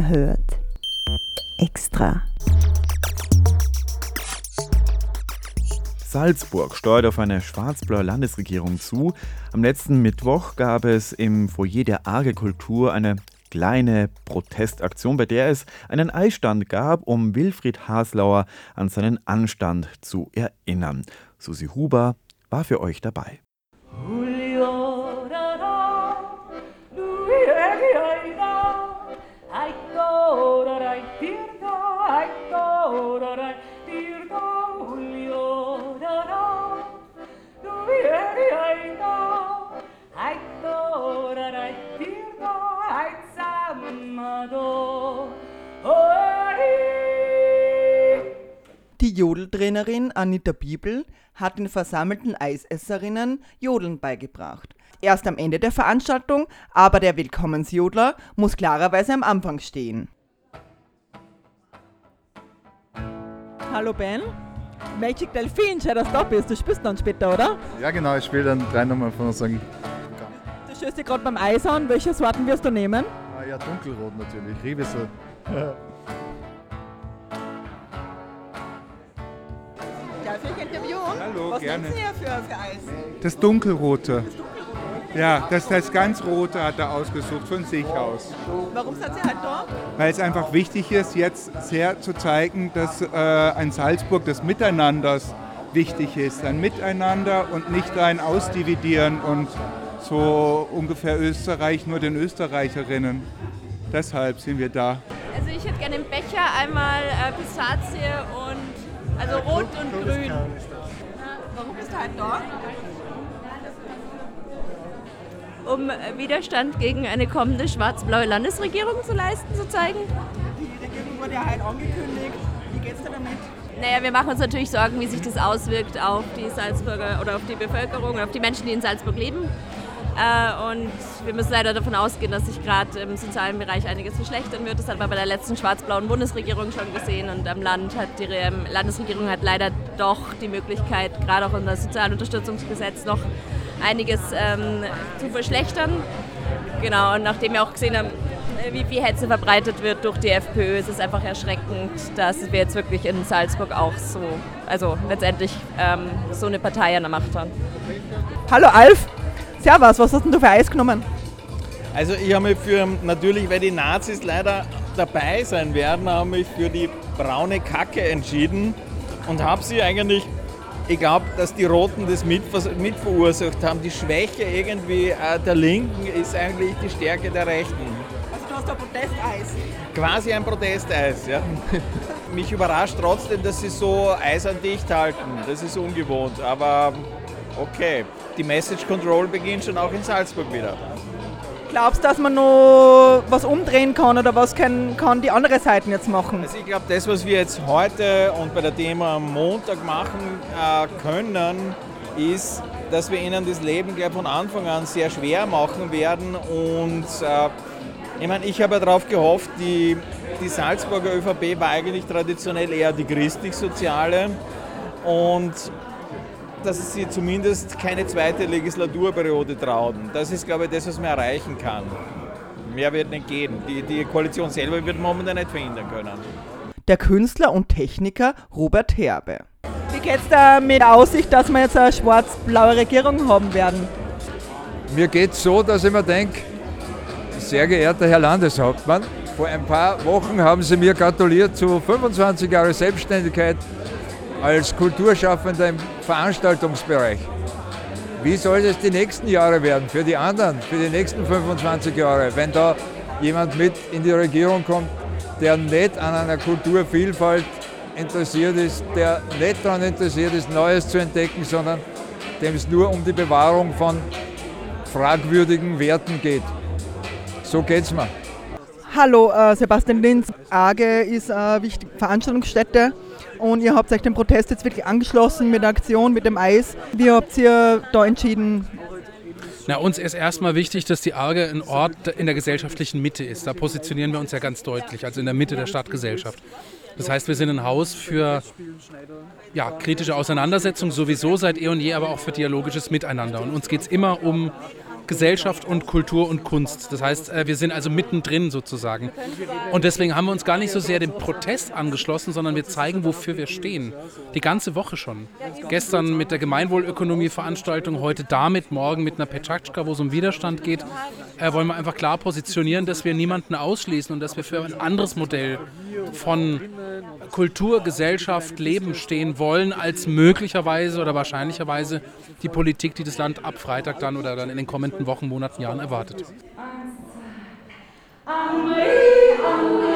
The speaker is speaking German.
Ihr hört extra. Salzburg steuert auf eine schwarz-blaue Landesregierung zu. Am letzten Mittwoch gab es im Foyer der Agrikultur eine kleine Protestaktion, bei der es einen Eisstand gab, um Wilfried Haslauer an seinen Anstand zu erinnern. Susi Huber war für euch dabei. Die Jodeltrainerin Anita Bibel hat den versammelten Eisesserinnen Jodeln beigebracht. Erst am Ende der Veranstaltung, aber der Willkommensjodler muss klarerweise am Anfang stehen. Hallo Ben. Magic Delfin, schön, dass du da bist. Du spielst dann später, oder? Ja, genau, ich spiele dann drei Nummern von unserem Du schaust dich gerade beim Eis an. Welche Sorten wirst du nehmen? Ah, ja, dunkelrot natürlich, Riebesel. Darf ich interviewen? Hallo, Was gerne. nehmen Sie hier für, für Eis? Das Dunkelrote. Ja, das, das ganz Rote hat er ausgesucht von sich aus. Warum sind Sie halt da? Weil es einfach wichtig ist, jetzt sehr zu zeigen, dass äh, ein Salzburg des Miteinanders wichtig ist. Ein Miteinander und nicht ein Ausdividieren und so ungefähr Österreich nur den Österreicherinnen. Deshalb sind wir da. Also ich hätte gerne im Becher einmal äh, Pistazie und also rot und grün. Warum bist du halt da? Um Widerstand gegen eine kommende schwarz-blaue Landesregierung zu leisten, zu zeigen. Die Regierung wurde ja halt angekündigt. Wie geht's dir damit? Naja, wir machen uns natürlich Sorgen, wie sich das auswirkt auf die Salzburger oder auf die Bevölkerung, auf die Menschen, die in Salzburg leben. Äh, und wir müssen leider davon ausgehen, dass sich gerade im sozialen Bereich einiges verschlechtern wird. Das hat man bei der letzten schwarz-blauen Bundesregierung schon gesehen. Und am Land hat die ähm, Landesregierung hat leider doch die Möglichkeit, gerade auch unser Sozialunterstützungsgesetz noch einiges ähm, zu verschlechtern. Genau, und nachdem wir auch gesehen haben, wie viel Hetze verbreitet wird durch die FPÖ, ist es einfach erschreckend, dass wir jetzt wirklich in Salzburg auch so, also letztendlich ähm, so eine Partei an der Macht haben. Hallo Alf. Servus, was hast denn du für Eis genommen? Also ich habe mich für, natürlich weil die Nazis leider dabei sein werden, habe mich für die braune Kacke entschieden und habe sie eigentlich, ich glaube, dass die Roten das mit, mitverursacht haben. Die Schwäche irgendwie äh, der Linken ist eigentlich die Stärke der Rechten. Also du hast ein Protesteis. Quasi ein Protesteis, ja. Mich überrascht trotzdem, dass sie so eiserndicht halten. Das ist ungewohnt, aber okay. Die Message Control beginnt schon auch in Salzburg wieder. Glaubst du, dass man noch was umdrehen kann oder was kann, kann die andere Seite jetzt machen? Also ich glaube, das, was wir jetzt heute und bei der Thema am Montag machen äh, können, ist, dass wir ihnen das Leben gleich von Anfang an sehr schwer machen werden. Und äh, ich meine, ich habe ja darauf gehofft, die, die Salzburger ÖVP war eigentlich traditionell eher die christlich-soziale und dass sie zumindest keine zweite Legislaturperiode trauen. Das ist, glaube ich, das, was man erreichen kann. Mehr wird nicht gehen. Die, die Koalition selber wird momentan nicht verhindern können. Der Künstler und Techniker Robert Herbe. Wie geht's da mit der Aussicht, dass wir jetzt eine schwarz-blaue Regierung haben werden? Mir geht es so, dass ich mir denke, sehr geehrter Herr Landeshauptmann, vor ein paar Wochen haben Sie mir gratuliert zu 25 Jahren Selbstständigkeit als Kulturschaffender im Veranstaltungsbereich. Wie soll es die nächsten Jahre werden für die anderen, für die nächsten 25 Jahre, wenn da jemand mit in die Regierung kommt, der nicht an einer Kulturvielfalt interessiert ist, der nicht daran interessiert ist, Neues zu entdecken, sondern dem es nur um die Bewahrung von fragwürdigen Werten geht. So geht's mir. Hallo, äh, Sebastian Linz. AGE ist eine wichtige Veranstaltungsstätte und ihr habt euch dem Protest jetzt wirklich angeschlossen mit der Aktion, mit dem Eis. Wie habt ihr da entschieden? Na, uns ist erstmal wichtig, dass die Arge ein Ort in der gesellschaftlichen Mitte ist. Da positionieren wir uns ja ganz deutlich, also in der Mitte der Stadtgesellschaft. Das heißt, wir sind ein Haus für ja, kritische Auseinandersetzung sowieso seit eh und je, aber auch für dialogisches Miteinander. Und uns geht es immer um Gesellschaft und Kultur und Kunst. Das heißt, äh, wir sind also mittendrin sozusagen. Und deswegen haben wir uns gar nicht so sehr dem Protest angeschlossen, sondern wir zeigen, wofür wir stehen. Die ganze Woche schon. Gestern mit der Gemeinwohlökonomie-Veranstaltung, heute damit, morgen mit einer Petratschka, wo es um Widerstand geht, äh, wollen wir einfach klar positionieren, dass wir niemanden ausschließen und dass wir für ein anderes Modell von Kultur, Gesellschaft, Leben stehen wollen, als möglicherweise oder wahrscheinlicherweise die Politik, die das Land ab Freitag dann oder dann in den kommenden Wochen, Monaten, Jahren erwartet. Henri.